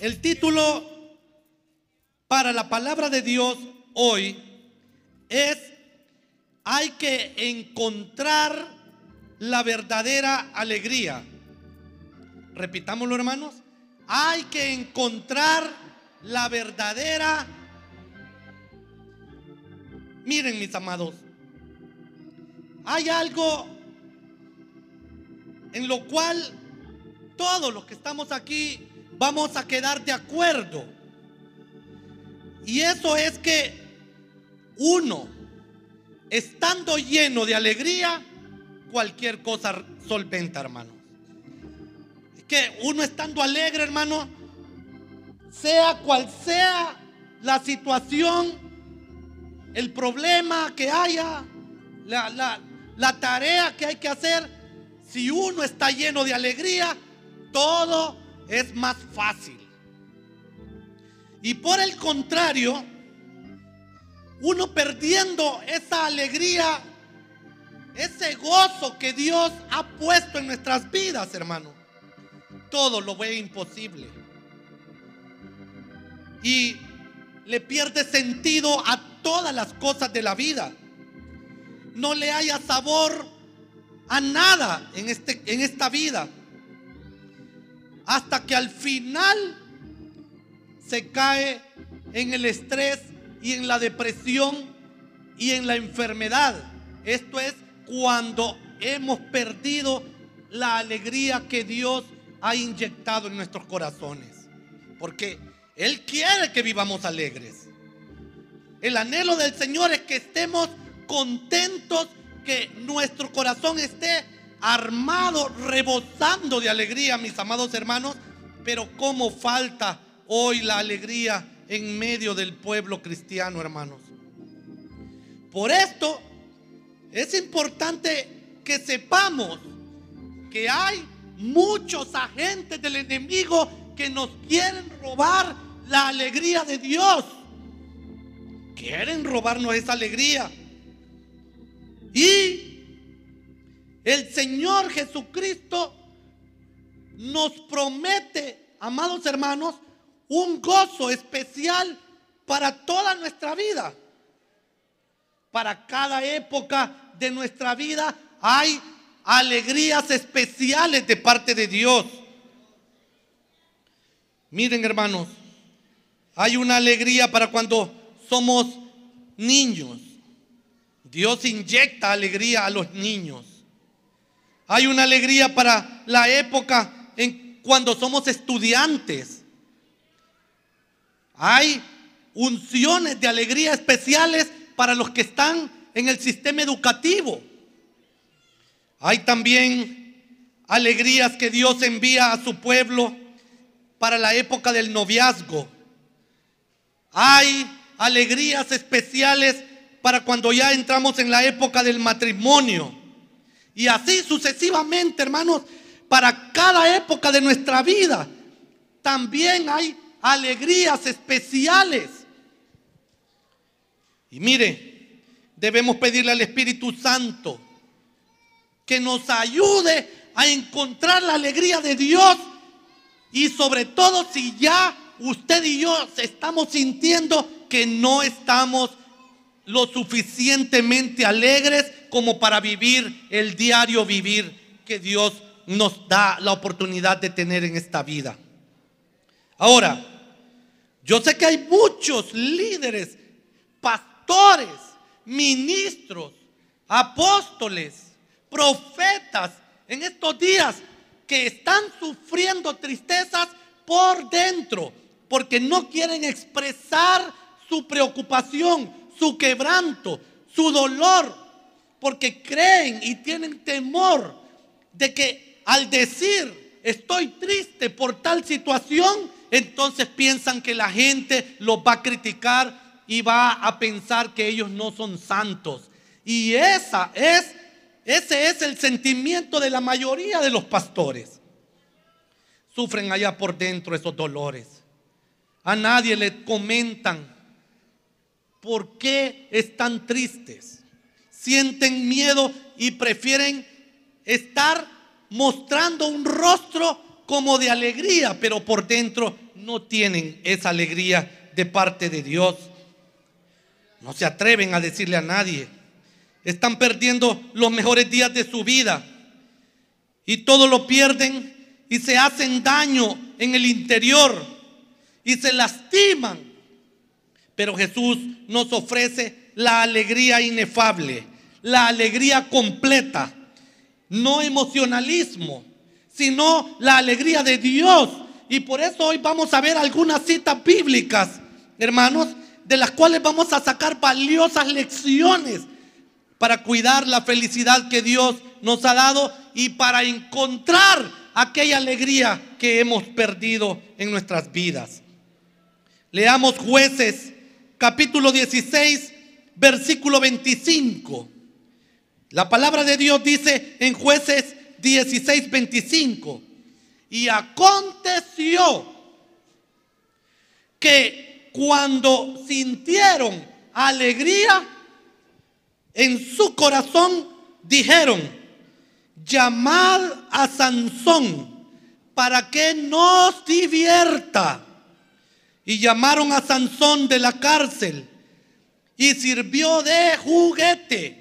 El título para la palabra de Dios hoy es hay que encontrar la verdadera alegría. Repitámoslo hermanos. Hay que encontrar la verdadera. Miren mis amados. Hay algo en lo cual todos los que estamos aquí vamos a quedar de acuerdo. Y eso es que uno, estando lleno de alegría, cualquier cosa solventa, hermano. Que uno estando alegre, hermano, sea cual sea la situación, el problema que haya, la, la tarea que hay que hacer, si uno está lleno de alegría, todo es más fácil. Y por el contrario, uno perdiendo esa alegría, ese gozo que Dios ha puesto en nuestras vidas, hermano, todo lo ve imposible. Y le pierde sentido a todas las cosas de la vida. No le haya sabor a nada en, este, en esta vida hasta que al final se cae en el estrés y en la depresión y en la enfermedad. Esto es cuando hemos perdido la alegría que Dios ha inyectado en nuestros corazones. Porque Él quiere que vivamos alegres. El anhelo del Señor es que estemos contentos, que nuestro corazón esté armado, rebosando de alegría, mis amados hermanos, pero cómo falta hoy la alegría en medio del pueblo cristiano, hermanos. Por esto es importante que sepamos que hay muchos agentes del enemigo que nos quieren robar la alegría de Dios. Quieren robarnos esa alegría. Y el Señor Jesucristo nos promete, amados hermanos, un gozo especial para toda nuestra vida. Para cada época de nuestra vida hay alegrías especiales de parte de Dios. Miren hermanos, hay una alegría para cuando somos niños. Dios inyecta alegría a los niños. Hay una alegría para la época en cuando somos estudiantes. Hay unciones de alegría especiales para los que están en el sistema educativo. Hay también alegrías que Dios envía a su pueblo para la época del noviazgo. Hay alegrías especiales para cuando ya entramos en la época del matrimonio. Y así sucesivamente, hermanos, para cada época de nuestra vida también hay alegrías especiales. Y mire, debemos pedirle al Espíritu Santo que nos ayude a encontrar la alegría de Dios y sobre todo si ya usted y yo estamos sintiendo que no estamos lo suficientemente alegres como para vivir el diario vivir que Dios nos da la oportunidad de tener en esta vida. Ahora, yo sé que hay muchos líderes, pastores, ministros, apóstoles, profetas en estos días que están sufriendo tristezas por dentro porque no quieren expresar su preocupación, su quebranto, su dolor, porque creen y tienen temor de que al decir estoy triste por tal situación, entonces piensan que la gente los va a criticar y va a pensar que ellos no son santos. Y esa es ese es el sentimiento de la mayoría de los pastores. Sufren allá por dentro esos dolores. A nadie le comentan por qué están tristes sienten miedo y prefieren estar mostrando un rostro como de alegría, pero por dentro no tienen esa alegría de parte de Dios. No se atreven a decirle a nadie. Están perdiendo los mejores días de su vida. Y todo lo pierden y se hacen daño en el interior y se lastiman. Pero Jesús nos ofrece la alegría inefable, la alegría completa, no emocionalismo, sino la alegría de Dios. Y por eso hoy vamos a ver algunas citas bíblicas, hermanos, de las cuales vamos a sacar valiosas lecciones para cuidar la felicidad que Dios nos ha dado y para encontrar aquella alegría que hemos perdido en nuestras vidas. Leamos jueces capítulo 16, versículo 25. La palabra de Dios dice en jueces 16, 25. Y aconteció que cuando sintieron alegría en su corazón, dijeron, llamad a Sansón para que nos divierta. Y llamaron a Sansón de la cárcel y sirvió de juguete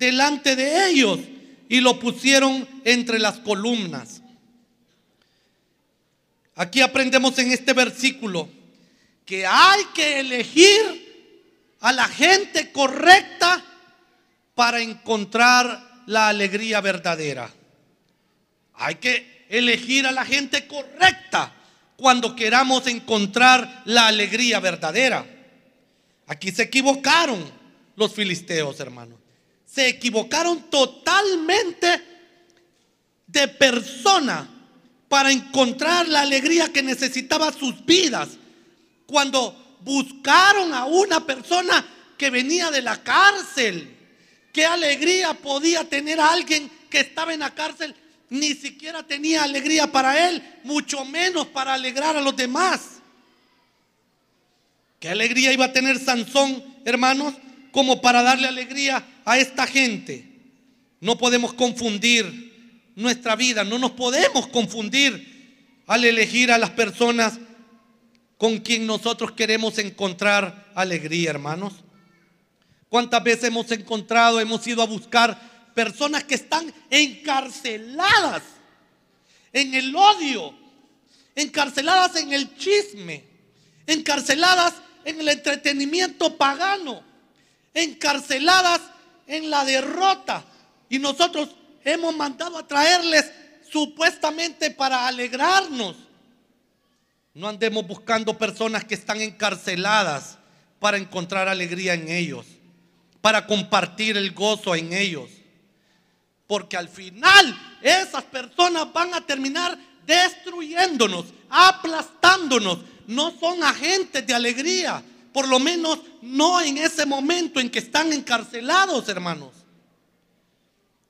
delante de ellos y lo pusieron entre las columnas. Aquí aprendemos en este versículo que hay que elegir a la gente correcta para encontrar la alegría verdadera. Hay que elegir a la gente correcta cuando queramos encontrar la alegría verdadera. Aquí se equivocaron los filisteos, hermanos. Se equivocaron totalmente de persona para encontrar la alegría que necesitaba sus vidas. Cuando buscaron a una persona que venía de la cárcel, qué alegría podía tener alguien que estaba en la cárcel. Ni siquiera tenía alegría para él, mucho menos para alegrar a los demás. ¿Qué alegría iba a tener Sansón, hermanos? Como para darle alegría a esta gente. No podemos confundir nuestra vida. No nos podemos confundir al elegir a las personas con quien nosotros queremos encontrar alegría, hermanos. ¿Cuántas veces hemos encontrado, hemos ido a buscar personas que están encarceladas en el odio, encarceladas en el chisme, encarceladas en el entretenimiento pagano, encarceladas en la derrota? Y nosotros hemos mandado a traerles supuestamente para alegrarnos. No andemos buscando personas que están encarceladas para encontrar alegría en ellos, para compartir el gozo en ellos. Porque al final esas personas van a terminar destruyéndonos, aplastándonos. No son agentes de alegría, por lo menos no en ese momento en que están encarcelados, hermanos.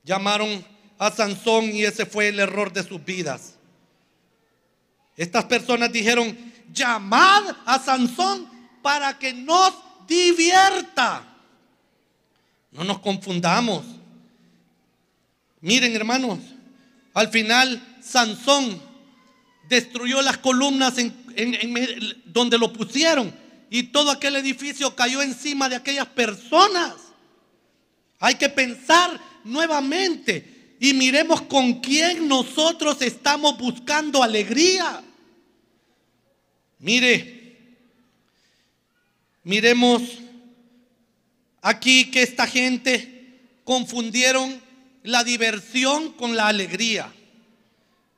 Llamaron a Sansón y ese fue el error de sus vidas. Estas personas dijeron, llamad a Sansón para que nos divierta. No nos confundamos. Miren hermanos, al final Sansón destruyó las columnas en, donde lo pusieron y todo aquel edificio cayó encima de aquellas personas. Hay que pensar nuevamente y miremos con quién nosotros estamos buscando alegría. Mire, miremos aquí que esta gente confundieron la diversión con la alegría.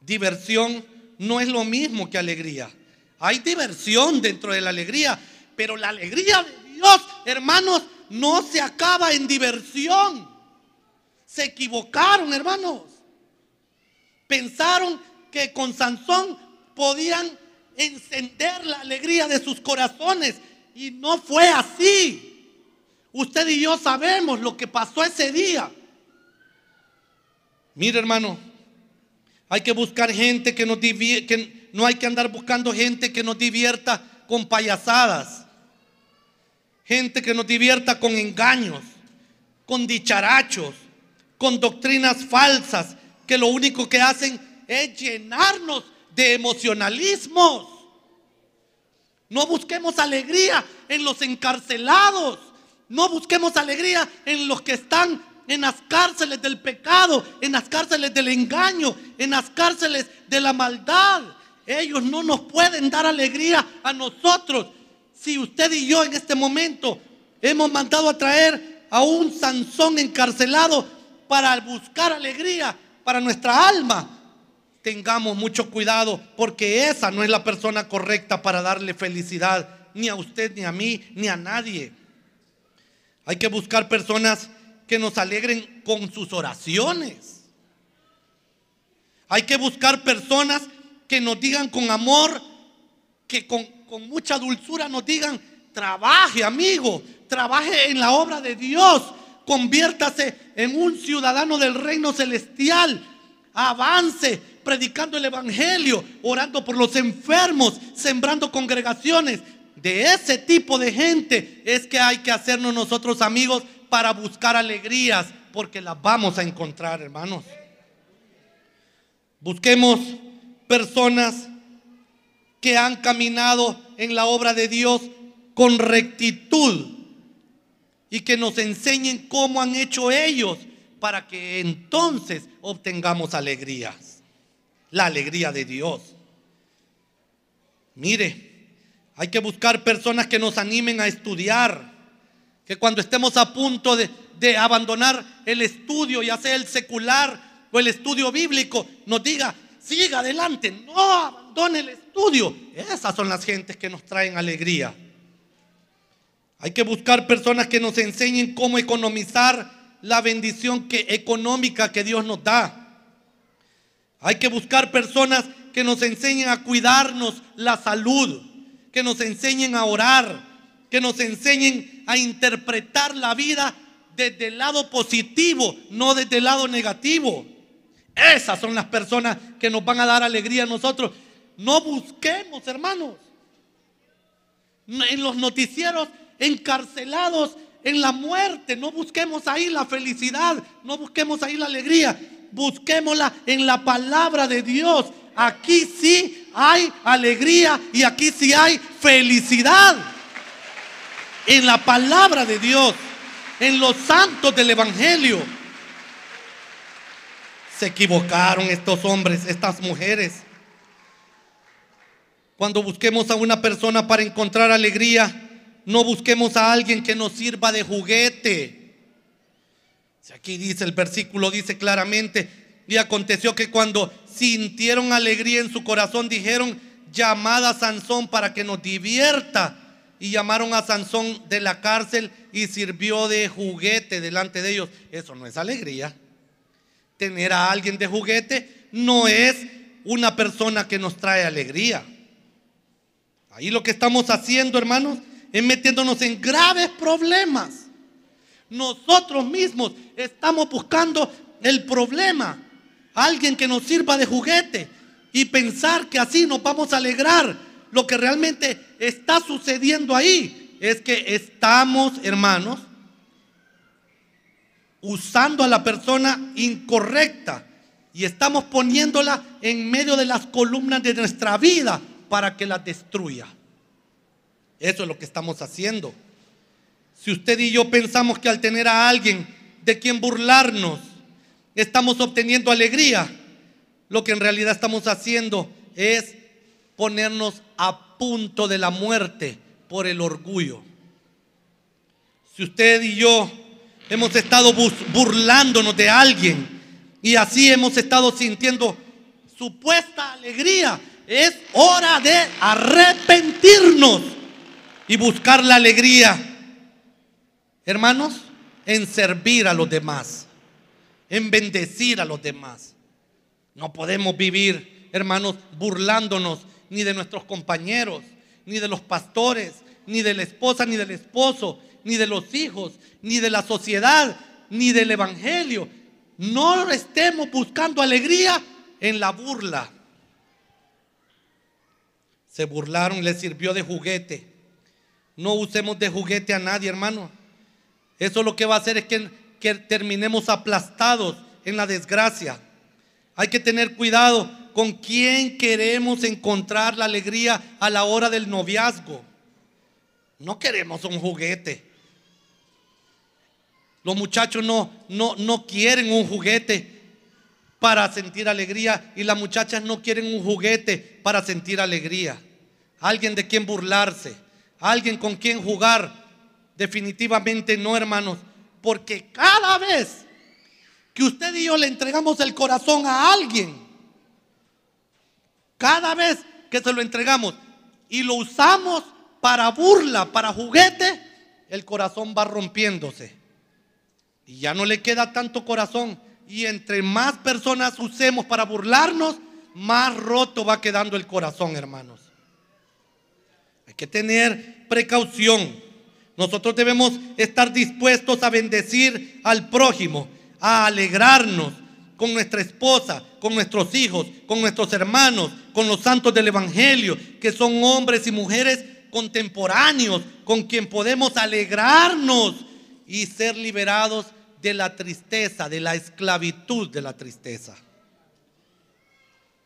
Diversión no es lo mismo que alegría. Hay diversión dentro de la alegría, pero la alegría de Dios, hermanos, no se acaba en diversión. Se equivocaron, hermanos. Pensaron que con Sansón podían encender la alegría de sus corazones y no fue así. Usted y yo sabemos lo que pasó ese día. Mire, hermano, hay que buscar gente que nos divierta, no hay que andar buscando gente que nos divierta con payasadas. Gente que nos divierta con engaños, con dicharachos, con doctrinas falsas que lo único que hacen es llenarnos de emocionalismos. No busquemos alegría en los encarcelados. No busquemos alegría en los que están en las cárceles del pecado, en las cárceles del engaño, en las cárceles de la maldad. Ellos no nos pueden dar alegría a nosotros. Si usted y yo en este momento hemos mandado a traer a un Sansón encarcelado para buscar alegría para nuestra alma, tengamos mucho cuidado porque esa no es la persona correcta para darle felicidad ni a usted, ni a mí, ni a nadie. Hay que buscar personas que nos alegren con sus oraciones. Hay que buscar personas que nos digan con amor, que con, con mucha dulzura nos digan, trabaje amigo, trabaje en la obra de Dios, conviértase en un ciudadano del reino celestial, avance predicando el Evangelio, orando por los enfermos, sembrando congregaciones. De ese tipo de gente es que hay que hacernos nosotros amigos para buscar alegrías, porque las vamos a encontrar, hermanos. Busquemos personas que han caminado en la obra de Dios con rectitud y que nos enseñen cómo han hecho ellos para que entonces obtengamos alegrías, la alegría de Dios. Mire, hay que buscar personas que nos animen a estudiar, que cuando estemos a punto de, abandonar el estudio, ya sea el secular o el estudio bíblico, nos diga, siga adelante, no abandone el estudio. Esas son las gentes que nos traen alegría. Hay que buscar personas que nos enseñen cómo economizar la bendición que, económica que Dios nos da. Hay que buscar personas que nos enseñen a cuidarnos la salud, que nos enseñen a orar, que nos enseñen a interpretar la vida desde el lado positivo, no desde el lado negativo. Esas son las personas que nos van a dar alegría a nosotros. No busquemos, hermanos, en los noticieros encarcelados en la muerte. No busquemos ahí la felicidad, no busquemos ahí la alegría. Busquémosla en la palabra de Dios. Aquí sí hay alegría y aquí sí hay felicidad. En la palabra de Dios, en los santos del Evangelio. Se equivocaron estos hombres, estas mujeres. Cuando busquemos a una persona para encontrar alegría, no busquemos a alguien que nos sirva de juguete. Aquí dice el versículo, dice claramente, y aconteció que cuando sintieron alegría en su corazón, dijeron, llamad a Sansón para que nos divierta. Y llamaron a Sansón de la cárcel y sirvió de juguete delante de ellos. Eso no es alegría. Tener a alguien de juguete no es una persona que nos trae alegría. Ahí lo que estamos haciendo, hermanos, es metiéndonos en graves problemas. Nosotros mismos estamos buscando el problema, alguien que nos sirva de juguete y pensar que así nos vamos a alegrar. Lo que realmente está sucediendo ahí es que estamos, hermanos, usando a la persona incorrecta y estamos poniéndola en medio de las columnas de nuestra vida para que la destruya. Eso es lo que estamos haciendo. Si usted y yo pensamos que al tener a alguien de quien burlarnos, estamos obteniendo alegría, lo que en realidad estamos haciendo es ponernos a punto de la muerte por el orgullo. Si usted y yo hemos estado burlándonos de alguien y así hemos estado sintiendo supuesta alegría, es hora de arrepentirnos y buscar la alegría, hermanos, en servir a los demás, en bendecir a los demás. No podemos vivir, hermanos, burlándonos ni de nuestros compañeros, ni de los pastores, ni de la esposa, ni del esposo, ni de los hijos, ni de la sociedad, ni del evangelio. No estemos buscando alegría en la burla. Se burlaron, les sirvió de juguete. No usemos de juguete a nadie, hermano. Eso lo que va a hacer es que, que terminemos aplastados en la desgracia. Hay que tener cuidado con quién queremos encontrar la alegría a la hora del noviazgo. No queremos un juguete. Los muchachos no, no, no quieren un juguete para sentir alegría y las muchachas no quieren un juguete para sentir alegría. Alguien de quien burlarse, alguien con quien jugar. Definitivamente no, hermanos, porque cada vez que usted y yo le entregamos el corazón a alguien, cada vez que se lo entregamos y lo usamos para burla, para juguete, el corazón va rompiéndose. Y ya no le queda tanto corazón y entre más personas usemos para burlarnos, más roto va quedando el corazón, hermanos. Hay que tener precaución. Nosotros debemos estar dispuestos a bendecir al prójimo, a alegrarnos con nuestra esposa, con nuestros hijos, con nuestros hermanos, con los santos del Evangelio, que son hombres y mujeres contemporáneos, con quien podemos alegrarnos y ser liberados de la tristeza, de la esclavitud de la tristeza.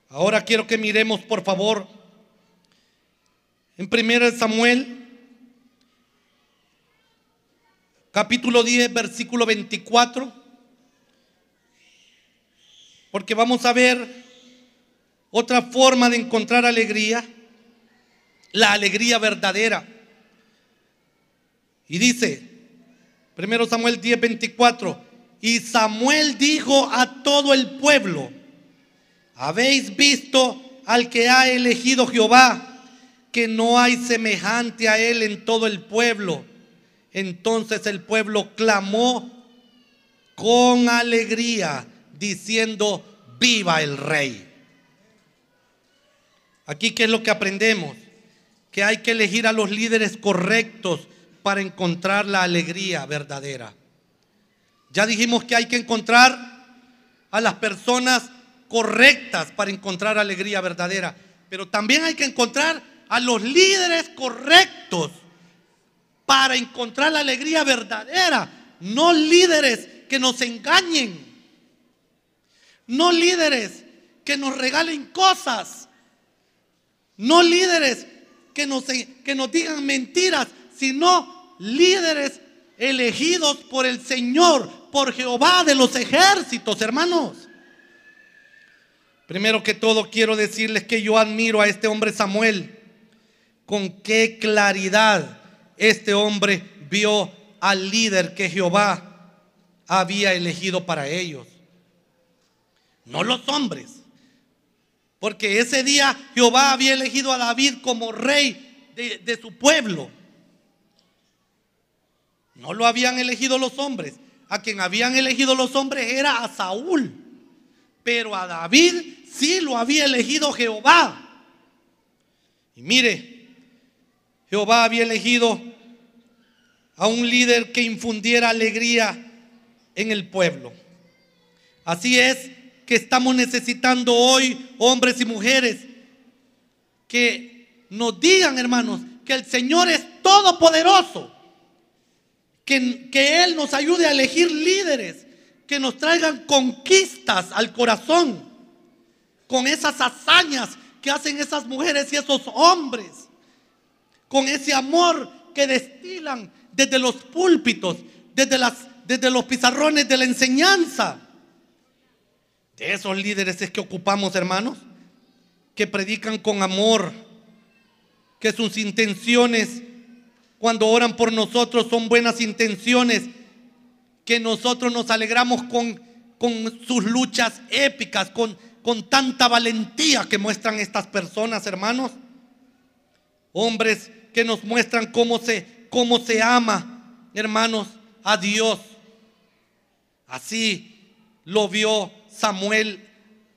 Ahora quiero que miremos, por favor, en 1 Samuel, capítulo 10, versículo 24, porque vamos a ver otra forma de encontrar alegría, la alegría verdadera. Y dice, Primero Samuel 10, 24. Y Samuel dijo a todo el pueblo, habéis visto al que ha elegido Jehová, que no hay semejante a él en todo el pueblo. Entonces el pueblo clamó con alegría, diciendo, viva el rey. Aquí, ¿qué es lo que aprendemos? Que hay que elegir a los líderes correctos para encontrar la alegría verdadera. Ya dijimos que hay que encontrar a las personas correctas para encontrar alegría verdadera, pero también hay que encontrar a los líderes correctos para encontrar la alegría verdadera, no líderes que nos engañen, no líderes que nos regalen cosas, no líderes que nos, que nos digan mentiras, sino líderes elegidos por el Señor, por Jehová de los ejércitos, hermanos. Primero que todo quiero decirles que yo admiro a este hombre Samuel. Con qué claridad este hombre vio al líder que Jehová había elegido para ellos. No los hombres. Porque ese día Jehová había elegido a David como rey de, su pueblo. No lo habían elegido los hombres. A quien habían elegido los hombres era a Saúl. Pero a David sí lo había elegido Jehová. Y mire, Jehová había elegido a un líder que infundiera alegría en el pueblo. Así es que estamos necesitando hoy hombres y mujeres que nos digan, hermanos, que el Señor es todopoderoso que, Él nos ayude a elegir líderes que nos traigan conquistas al corazón con esas hazañas que hacen esas mujeres y esos hombres, con ese amor que destilan desde los púlpitos, desde, las, desde los pizarrones de la enseñanza. De esos líderes es que ocupamos, hermanos, que predican con amor, que sus intenciones cuando oran por nosotros son buenas intenciones, que nosotros nos alegramos con, con sus luchas épicas, con, con tanta valentía que muestran estas personas, hermanos. Hombres que nos muestran cómo se, cómo se ama, hermanos, a Dios. Así lo vio Samuel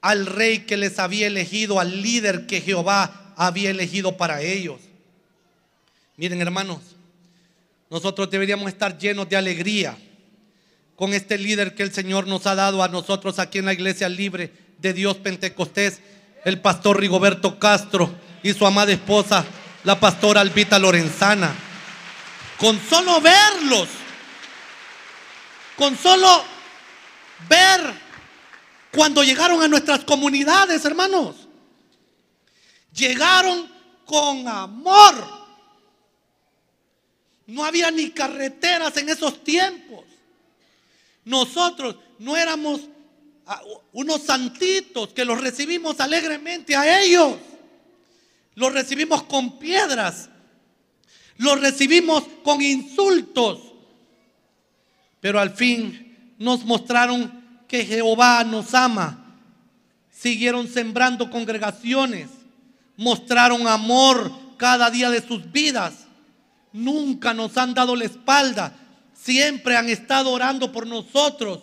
al rey que les había elegido, al líder que Jehová había elegido para ellos. Miren hermanos, nosotros deberíamos estar llenos de alegría con este líder que el Señor nos ha dado a nosotros aquí en la iglesia libre de Dios Pentecostés, el pastor Rigoberto Castro y su amada esposa, la pastora Albita Lorenzana. Con solo verlos, con solo ver Cuando llegaron a nuestras comunidades, hermanos, llegaron con amor. No había ni carreteras en esos tiempos. Nosotros no éramos ah, unos santitos que los recibimos alegremente a ellos. Los recibimos con piedras. Los recibimos con insultos. Pero al fin nos mostraron que Jehová nos ama. Siguieron sembrando congregaciones. Mostraron amor cada día de sus vidas. Nunca nos han dado la espalda. Siempre han estado orando por nosotros.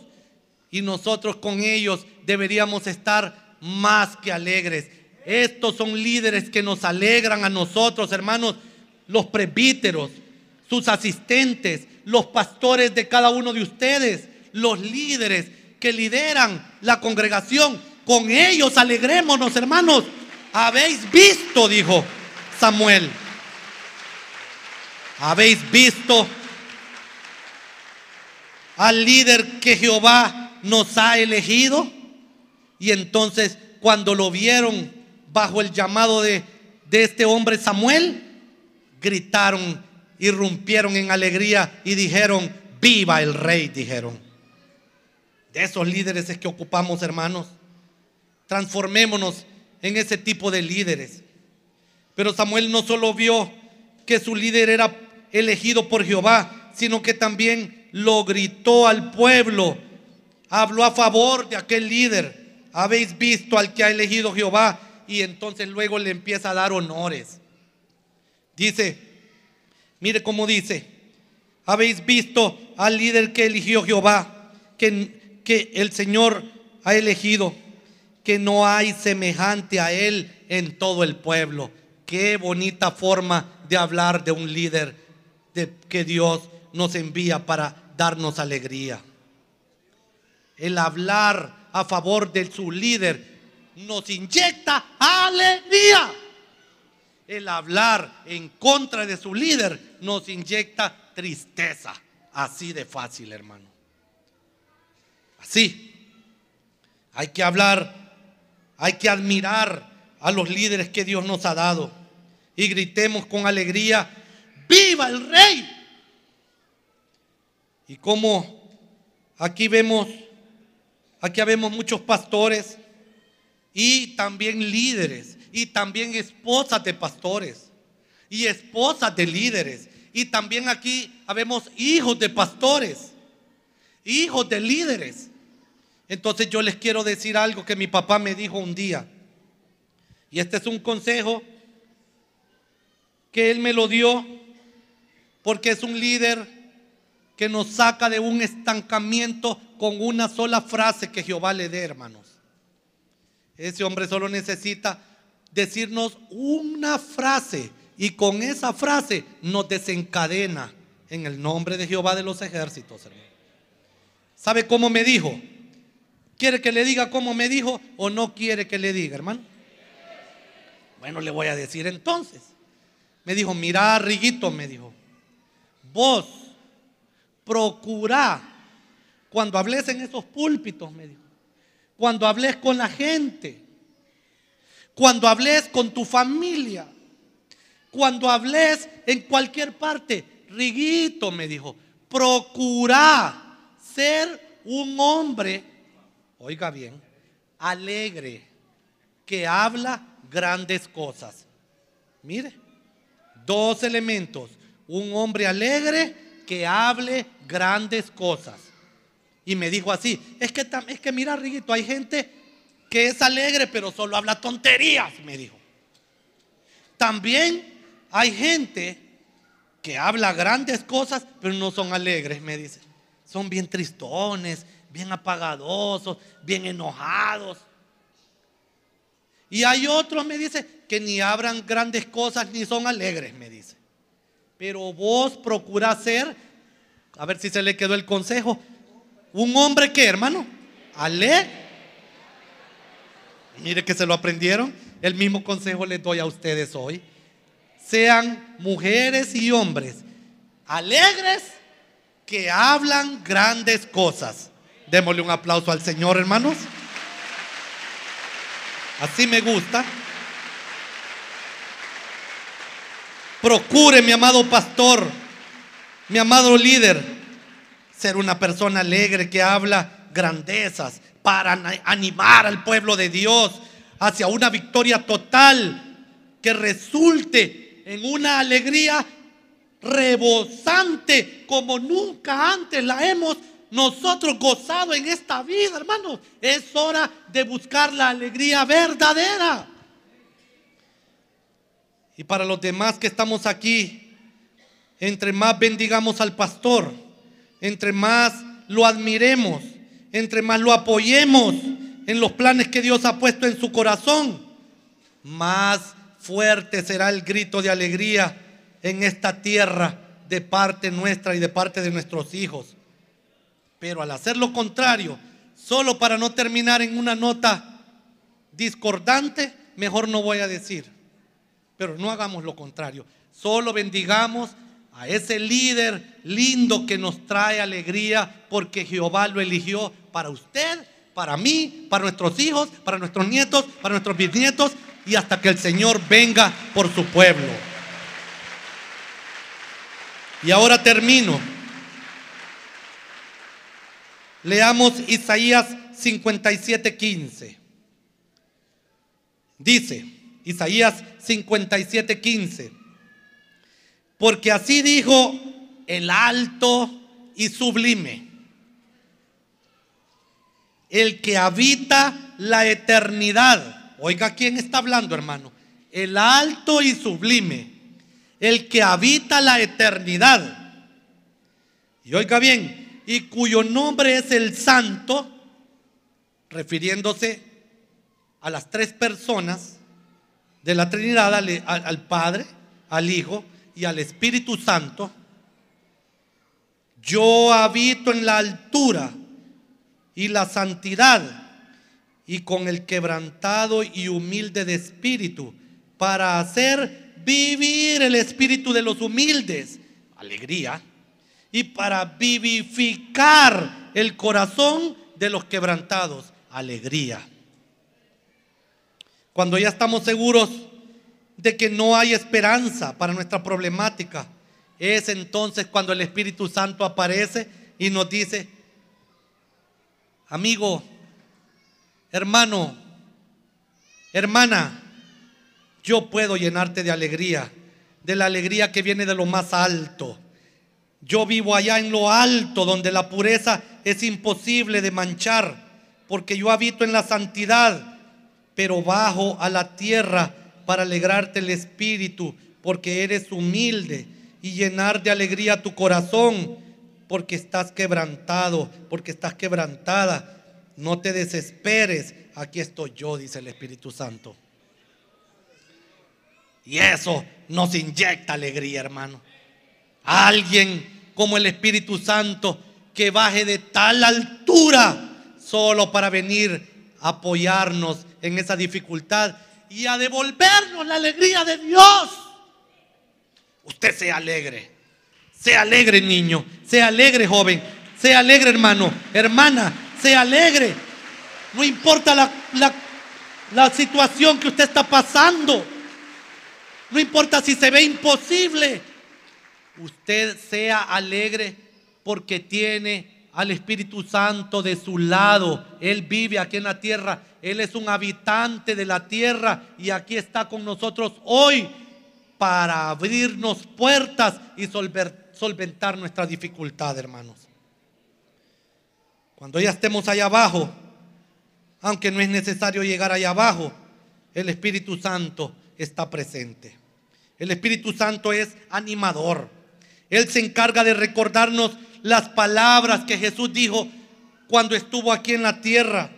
Y nosotros con ellos deberíamos estar más que alegres. Estos son líderes que nos alegran a nosotros, hermanos, los presbíteros, sus asistentes, los pastores de cada uno de ustedes, los líderes que lideran la congregación. Con ellos alegrémonos, hermanos. Habéis visto, dijo Samuel. Habéis visto al líder que Jehová nos ha elegido. Y entonces cuando lo vieron bajo el llamado de, de este hombre Samuel, gritaron, irrumpieron en alegría y dijeron, viva el rey, dijeron esos líderes es que ocupamos, hermanos. Transformémonos en ese tipo de líderes. Pero Samuel no solo vio que su líder era elegido por Jehová, sino que también lo gritó al pueblo. Habló a favor de aquel líder. Habéis visto al que ha elegido Jehová. Y entonces luego le empieza a dar honores. Dice, mire cómo dice, habéis visto al líder que eligió Jehová, que que el Señor ha elegido, que no hay semejante a Él en todo el pueblo. Qué bonita forma de hablar de un líder de, que Dios nos envía para darnos alegría. El hablar a favor de su líder nos inyecta alegría. El hablar en contra de su líder nos inyecta tristeza. Así de fácil, hermano. Sí, hay que hablar, hay que admirar a los líderes que Dios nos ha dado y gritemos con alegría, viva el rey. Y como aquí vemos, aquí vemos muchos pastores y también líderes y también esposas de pastores y esposas de líderes y también aquí habemos hijos de pastores, hijos de líderes. Entonces yo les quiero decir algo que mi papá me dijo un día. Y este es un consejo que él me lo dio porque es un líder que nos saca de un estancamiento con una sola frase que Jehová le dé, hermanos. Ese hombre solo necesita decirnos una frase y con esa frase nos desencadena en el nombre de Jehová de los ejércitos, hermano. ¿Sabe cómo me dijo? ¿Quiere que le diga cómo me dijo o no quiere que le diga, hermano? Bueno, le voy a decir entonces. Me dijo, mira, Riguito, me dijo, vos. Procura cuando hables en esos púlpitos, me dijo, cuando hables con la gente, cuando hables con tu familia, cuando hables en cualquier parte, Riguito, me dijo, procura ser un hombre oiga bien, alegre, que habla grandes cosas. Mire, dos elementos. Un hombre alegre que hable grandes cosas. Y me dijo así, es que, es que mira, Riguito, hay gente que es alegre pero solo habla tonterías, me dijo. También hay gente que habla grandes cosas pero no son alegres, me dice. Son bien tristones, bien apagadosos, bien enojados. Y hay otros, me dice, que ni abran grandes cosas ni son alegres, me dice. Pero vos procura ser, a ver si se le quedó el consejo, un hombre que, hermano, alegre. Mire que se lo aprendieron. El mismo consejo les doy a ustedes hoy. Sean mujeres y hombres alegres que hablan grandes cosas. Démosle un aplauso al Señor, hermanos. Así me gusta. Procure, mi amado pastor, mi amado líder, ser una persona alegre que habla grandezas para animar al pueblo de Dios hacia una victoria total que resulte en una alegría rebosante como nunca antes la hemos nosotros gozado en esta vida, hermano. Es hora de buscar la alegría verdadera. Y para los demás que estamos aquí, entre más bendigamos al pastor, entre más lo admiremos, entre más lo apoyemos en los planes que Dios ha puesto en su corazón, más fuerte será el grito de alegría en esta tierra de parte nuestra y de parte de nuestros hijos. Pero al hacer lo contrario, solo para no terminar en una nota discordante, mejor no voy a decir. Pero no hagamos lo contrario. Solo bendigamos a ese líder lindo que nos trae alegría porque Jehová lo eligió para usted, para mí, para nuestros hijos, para nuestros nietos, para nuestros bisnietos y hasta que el Señor venga por su pueblo. Y ahora termino. Leamos Isaías 57:15. Dice, Isaías 57:15, porque así dijo el alto y sublime, el que habita la eternidad. Oiga, ¿quién está hablando, hermano? El alto y sublime, el que habita la eternidad. Y oiga bien, y cuyo nombre es el Santo, refiriéndose a las tres personas de la Trinidad, al, Padre, al Hijo y al Espíritu Santo, yo habito en la altura y la santidad y con el quebrantado y humilde de espíritu para hacer vivir el espíritu de los humildes. Alegría y para vivificar el corazón de los quebrantados. Alegría. Cuando ya estamos seguros de que no hay esperanza para nuestra problemática, es entonces cuando el Espíritu Santo aparece y nos dice, amigo, hermano, hermana, yo puedo llenarte de alegría, de la alegría que viene de lo más alto. Yo vivo allá en lo alto, donde la pureza es imposible de manchar, porque yo habito en la santidad, pero bajo a la tierra para alegrarte el espíritu, porque eres humilde y llenar de alegría tu corazón, porque estás quebrantado, porque estás quebrantada. No te desesperes, aquí estoy yo, dice el Espíritu Santo. Y eso nos inyecta alegría, hermano. Alguien como el Espíritu Santo que baje de tal altura solo para venir a apoyarnos en esa dificultad y a devolvernos la alegría de Dios. Usted sea alegre, sea alegre niño, sea alegre joven, sea alegre hermano, hermana, sea alegre. No importa la, la situación que usted está pasando. No importa si se ve imposible usted sea alegre porque tiene al Espíritu Santo de su lado. Él vive aquí en la tierra. Él es un habitante de la tierra y aquí está con nosotros hoy para abrirnos puertas y solventar nuestra dificultad, hermanos. Cuando ya estemos allá abajo, aunque no es necesario llegar allá abajo, el Espíritu Santo está presente. El Espíritu Santo es animador. Él se encarga de recordarnos las palabras que Jesús dijo cuando estuvo aquí en la tierra.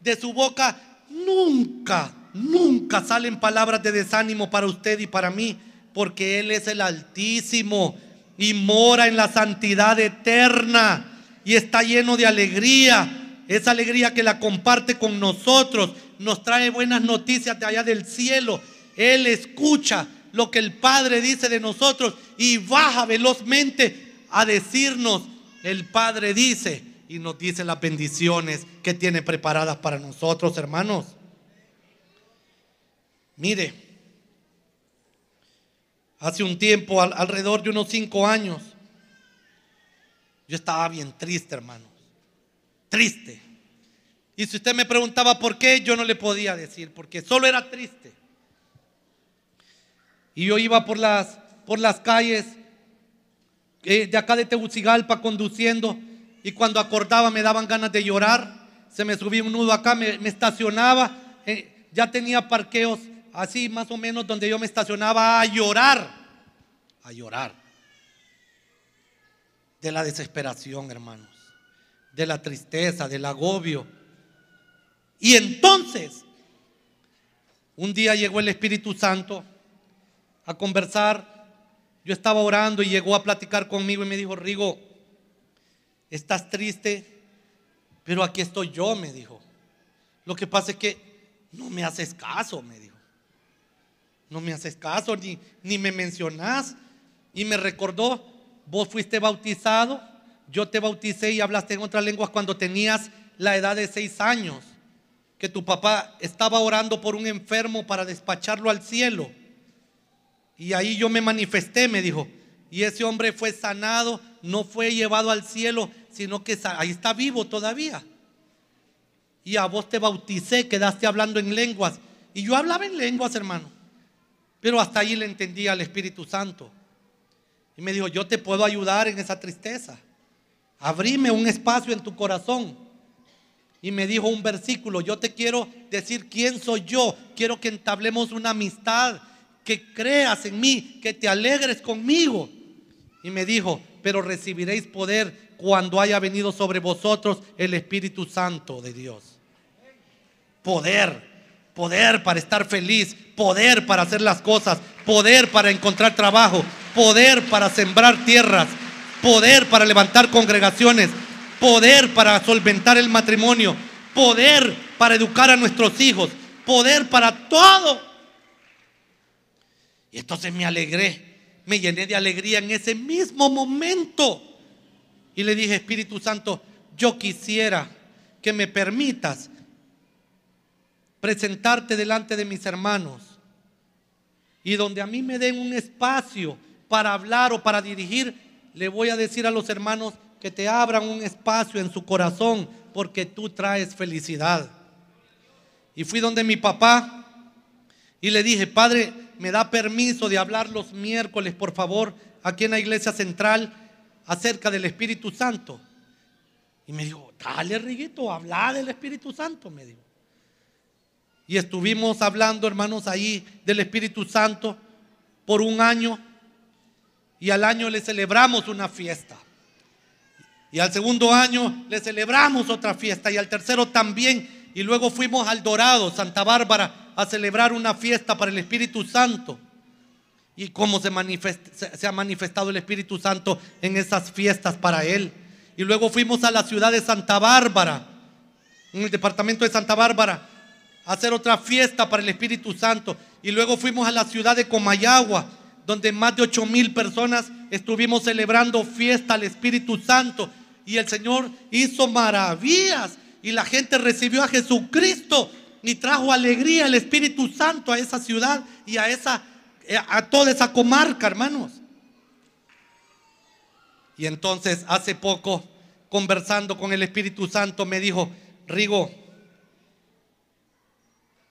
De su boca nunca, nunca salen palabras de desánimo para usted y para mí, porque Él es el Altísimo y mora en la santidad eterna y está lleno de alegría. Esa alegría que la comparte con nosotros, nos trae buenas noticias de allá del cielo. Él escucha lo que el Padre dice de nosotros y baja velozmente a decirnos, el Padre dice, y nos dice las bendiciones que tiene preparadas para nosotros, hermanos. Mire, hace un tiempo, alrededor de unos cinco años, yo estaba bien triste, hermanos. Triste. Y si usted me preguntaba por qué, yo no le podía decir, porque solo era triste. Y yo iba por las, por las calles eh, de acá de Tegucigalpa conduciendo y cuando acordaba me daban ganas de llorar. Se me subía un nudo acá, me, estacionaba. Eh, ya tenía parqueos así más o menos donde yo me estacionaba a llorar. A llorar. De la desesperación, hermanos. De la tristeza, del agobio. Y entonces, un día llegó el Espíritu Santo a conversar yo estaba orando y llegó a platicar conmigo y me dijo, Rigo, estás triste, pero aquí estoy yo, me dijo. Lo que pasa es que no me haces caso, me dijo. No me haces caso, ni, ni me mencionás. Y me recordó, vos fuiste bautizado, yo te bauticé y hablaste en otras lenguas cuando tenías la edad de seis años, que tu papá estaba orando por un enfermo para despacharlo al cielo y ahí yo me manifesté, me dijo. Y ese hombre fue sanado, no fue llevado al cielo, sino que ahí está vivo todavía. Y a vos te bauticé, quedaste hablando en lenguas. Y yo hablaba en lenguas, hermano. Pero hasta ahí le entendía al Espíritu Santo. Y me dijo, yo te puedo ayudar en esa tristeza. Abrime un espacio en tu corazón. Y me dijo un versículo, yo te quiero decir quién soy yo. Quiero que entablemos una amistad que creas en mí, que te alegres conmigo. Y me dijo, pero recibiréis poder cuando haya venido sobre vosotros el Espíritu Santo de Dios. Poder, poder para estar feliz, poder para hacer las cosas, poder para encontrar trabajo, poder para sembrar tierras, poder para levantar congregaciones, poder para solventar el matrimonio, poder para educar a nuestros hijos, poder para todo y entonces me alegré, me llené de alegría en ese mismo momento. Y le dije, Espíritu Santo, yo quisiera que me permitas presentarte delante de mis hermanos. Y donde a mí me den un espacio para hablar o para dirigir, le voy a decir a los hermanos que te abran un espacio en su corazón porque tú traes felicidad. Y fui donde mi papá y le dije, Padre, me da permiso de hablar los miércoles, por favor, aquí en la iglesia central, acerca del Espíritu Santo. Y me dijo, dale, Riguito, habla del Espíritu Santo, me dijo. Y estuvimos hablando, hermanos, ahí del Espíritu Santo por un año. Y al año le celebramos una fiesta. Y al segundo año le celebramos otra fiesta. Y al tercero también. Y luego fuimos al Dorado, Santa Bárbara, a celebrar una fiesta para el Espíritu Santo. Y cómo se, ha manifestado el Espíritu Santo en esas fiestas para Él. Y luego fuimos a la ciudad de Santa Bárbara, en el departamento de Santa Bárbara, a hacer otra fiesta para el Espíritu Santo. Y luego fuimos a la ciudad de Comayagua, donde más de ocho mil personas estuvimos celebrando fiesta al Espíritu Santo. Y el Señor hizo maravillas y la gente recibió a Jesucristo y trajo alegría el Espíritu Santo a esa ciudad y a esa a toda esa comarca, hermanos. Y entonces hace poco conversando con el Espíritu Santo me dijo, "Rigo,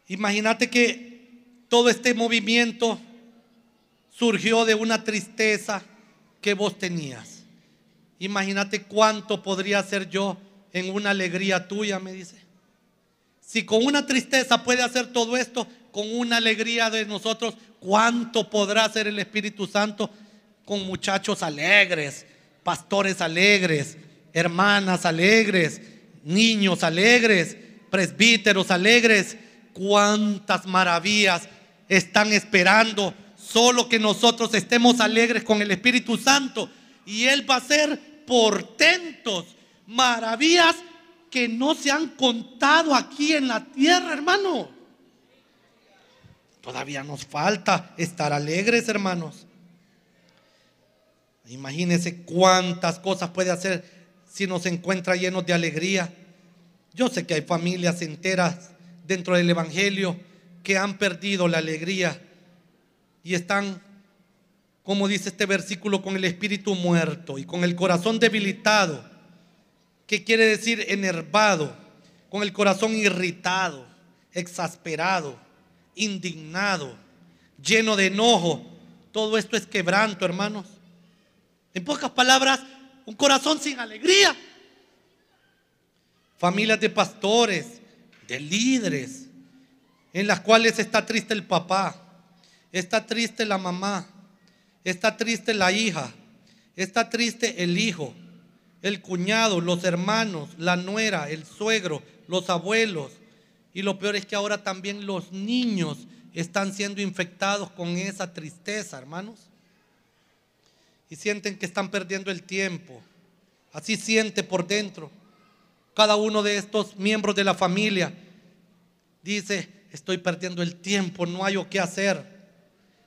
imagínate que todo este movimiento surgió de una tristeza que vos tenías. Imagínate cuánto podría ser yo en una alegría tuya", me dice. Si con una tristeza puede hacer todo esto, con una alegría de nosotros, ¿cuánto podrá hacer el Espíritu Santo con muchachos alegres, pastores alegres, hermanas alegres, niños alegres, presbíteros alegres? ¿Cuántas maravillas están esperando? Solo que nosotros estemos alegres con el Espíritu Santo y Él va a hacer portentos, maravillas que no se han contado aquí en la tierra, hermano. Todavía nos falta estar alegres, hermanos. Imagínense cuántas cosas puede hacer si nos encuentra llenos de alegría. Yo sé que hay familias enteras dentro del Evangelio que han perdido la alegría y están, como dice este versículo, con el espíritu muerto y con el corazón debilitado, que quiere decir enervado, con el corazón irritado, exasperado, indignado, lleno de enojo. Todo esto es quebranto, hermanos. En pocas palabras, un corazón sin alegría. Familias de pastores, de líderes, en las cuales está triste el papá, está triste la mamá, está triste la hija, está triste el hijo, el cuñado, los hermanos, la nuera, el suegro, los abuelos. Y lo peor es que ahora también los niños están siendo infectados con esa tristeza, hermanos. Y sienten que están perdiendo el tiempo. Así siente por dentro. Cada uno de estos miembros de la familia dice, estoy perdiendo el tiempo, no hay o qué hacer.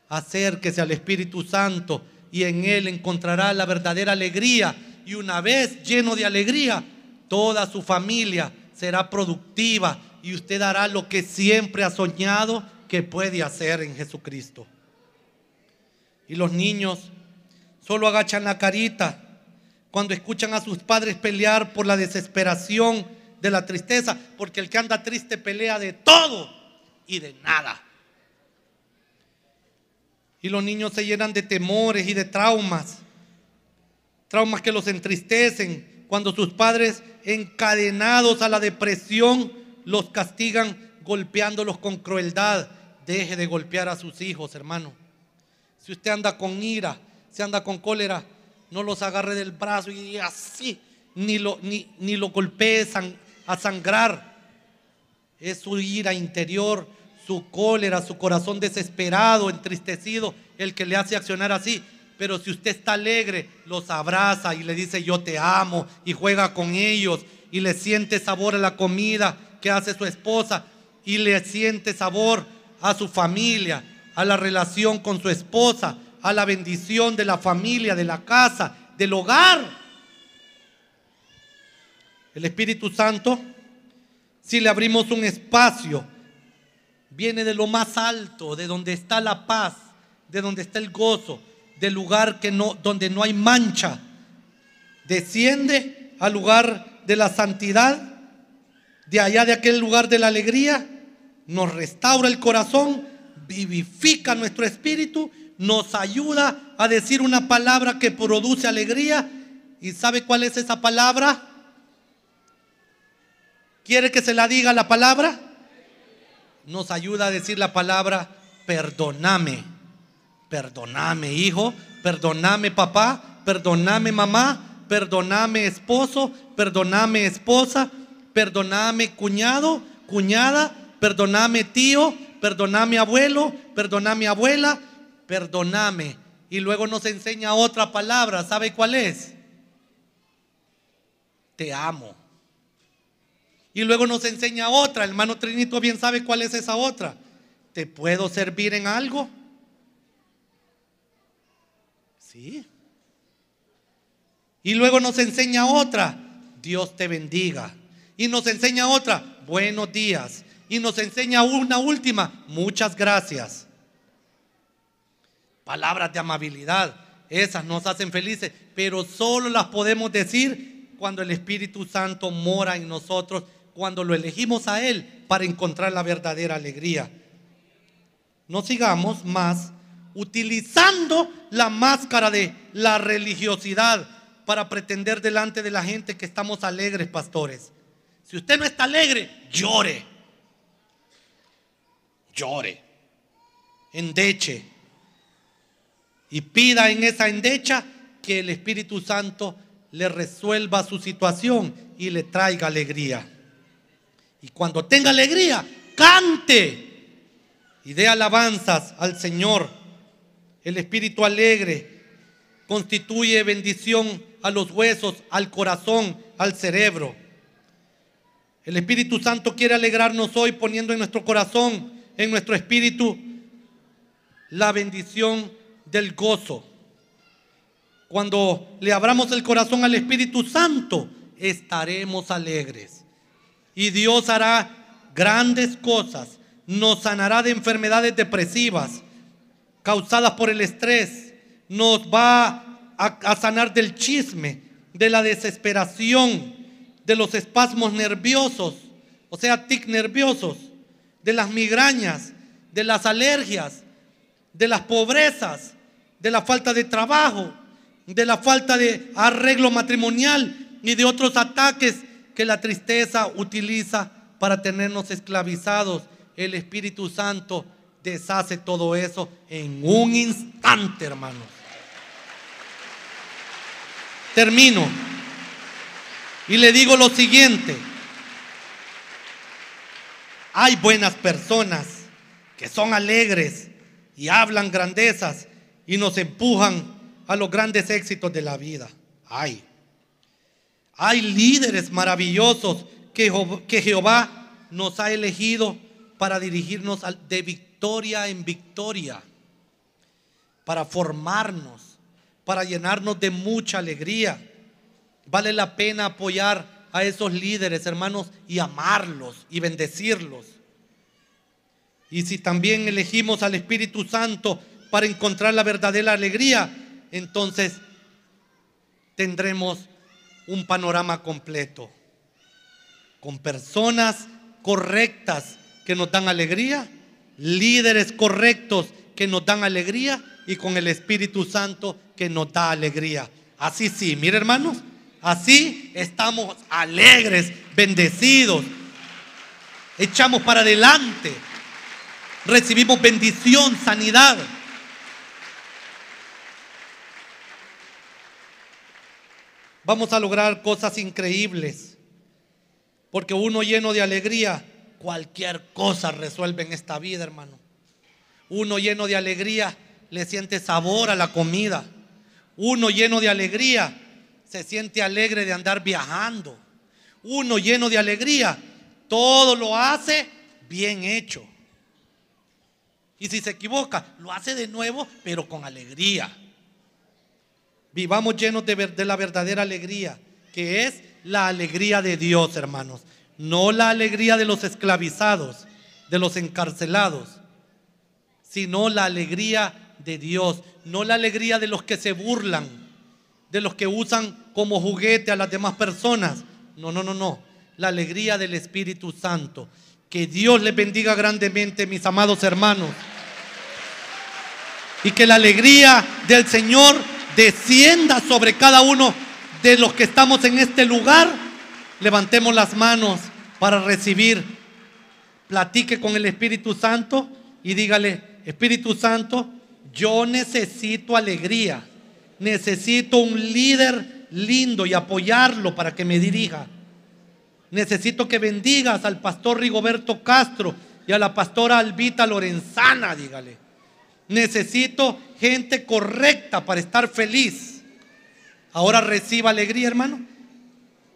Acérquese al Espíritu Santo y en Él encontrará la verdadera alegría. Y una vez lleno de alegría, toda su familia será productiva y usted hará lo que siempre ha soñado que puede hacer en Jesucristo. Y los niños solo agachan la carita cuando escuchan a sus padres pelear por la desesperación de la tristeza, porque el que anda triste pelea de todo y de nada. Y los niños se llenan de temores y de traumas, traumas que los entristecen cuando sus padres encadenados a la depresión los castigan golpeándolos con crueldad. Deje de golpear a sus hijos, hermano. Si usted anda con ira, si anda con cólera, no los agarre del brazo y así, ni lo, ni, ni lo golpee a sangrar. Es su ira interior, su cólera, su corazón desesperado, entristecido, el que le hace accionar así. Pero si usted está alegre, los abraza y le dice yo te amo y juega con ellos y le siente sabor a la comida que hace su esposa y le siente sabor a su familia, a la relación con su esposa, a la bendición de la familia, de la casa, del hogar. El Espíritu Santo, si le abrimos un espacio, viene de lo más alto, de donde está la paz, de donde está el gozo, del lugar que no, donde no hay mancha. Desciende al lugar de la santidad, de allá de aquel lugar de la alegría, nos restaura el corazón, vivifica nuestro espíritu nos ayuda a decir una palabra que produce alegría. ¿Y sabe cuál es esa palabra? ¿Quiere que se la diga la palabra? Nos ayuda a decir la palabra perdóname. Perdóname, hijo. Perdóname, papá. Perdóname, mamá. Perdóname, esposo. Perdóname, esposa. Perdóname, cuñado, cuñada. Perdóname, tío. Perdóname, abuelo. Perdóname, abuela perdóname. Y luego nos enseña otra palabra, ¿sabe cuál es? Te amo. Y luego nos enseña otra, hermano Trinito bien sabe cuál es esa otra. ¿Te puedo servir en algo? Y luego nos enseña otra, Dios te bendiga. Y nos enseña otra, buenos días. Y nos enseña una última, muchas gracias palabras de amabilidad. Esas nos hacen felices, pero solo las podemos decir cuando el Espíritu Santo mora en nosotros, cuando lo elegimos a Él para encontrar la verdadera alegría. No sigamos más utilizando la máscara de la religiosidad para pretender delante de la gente que estamos alegres, pastores. Si usted no está alegre, llore. Llore. Endeche y pida en esa endecha que el Espíritu Santo le resuelva su situación y le traiga alegría. Y cuando tenga alegría, cante y dé alabanzas al Señor. El Espíritu alegre constituye bendición a los huesos, al corazón, al cerebro. El Espíritu Santo quiere alegrarnos hoy poniendo en nuestro corazón, en nuestro espíritu, la bendición del gozo. Cuando le abramos el corazón al Espíritu Santo, estaremos alegres. Y Dios hará grandes cosas, nos sanará de enfermedades depresivas causadas por el estrés, nos va a, sanar del chisme, de la desesperación, de los espasmos nerviosos, o sea, tic nerviosos, de las migrañas, de las alergias, de las pobrezas, de la falta de trabajo, de la falta de arreglo matrimonial y de otros ataques que la tristeza utiliza para tenernos esclavizados. El Espíritu Santo deshace todo eso en un instante, hermanos. Termino. Y le digo lo siguiente. Hay buenas personas que son alegres y hablan grandezas y nos empujan a los grandes éxitos de la vida. Hay. Hay líderes maravillosos que, Jehová nos ha elegido para dirigirnos de victoria en victoria, para formarnos, para llenarnos de mucha alegría. Vale la pena apoyar a esos líderes, hermanos, y amarlos y bendecirlos. Y si también elegimos al Espíritu Santo para encontrar la verdadera alegría, entonces tendremos un panorama completo, con personas correctas que nos dan alegría, líderes correctos que nos dan alegría y con el Espíritu Santo que nos da alegría. Así sí, mire hermanos, Así estamos alegres, bendecidos. Echamos para adelante. Recibimos bendición, sanidad. Vamos a lograr cosas increíbles. Porque uno lleno de alegría, cualquier cosa resuelve en esta vida, hermano. Uno lleno de alegría le siente sabor a la comida. Uno lleno de alegría se siente alegre de andar viajando. Uno lleno de alegría, todo lo hace bien hecho. Y si se equivoca, lo hace de nuevo, pero con alegría. Vivamos llenos de, la verdadera alegría, que es la alegría de Dios, hermanos. No la alegría de los esclavizados, de los encarcelados, sino la alegría de Dios, no la alegría de los que se burlan, de los que usan como juguete a las demás personas. No, no, no, no. La alegría del Espíritu Santo. Que Dios les bendiga grandemente, mis amados hermanos. Y que la alegría del Señor descienda sobre cada uno de los que estamos en este lugar. Levantemos las manos para recibir. Platique con el Espíritu Santo y dígale, Espíritu Santo, yo necesito alegría necesito un líder lindo y apoyarlo para que me dirija. Necesito que bendigas al pastor Rigoberto Castro y a la pastora Albita Lorenzana, dígale. Necesito gente correcta para estar feliz. Ahora reciba alegría, hermano.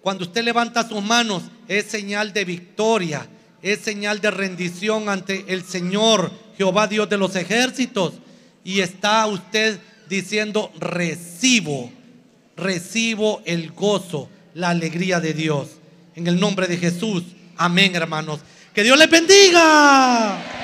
Cuando usted levanta sus manos es señal de victoria, es señal de rendición ante el Señor, Jehová Dios de los ejércitos. Y está usted diciendo, recibo, recibo el gozo, la alegría de Dios. En el nombre de Jesús. Amén, hermanos. Que Dios les bendiga.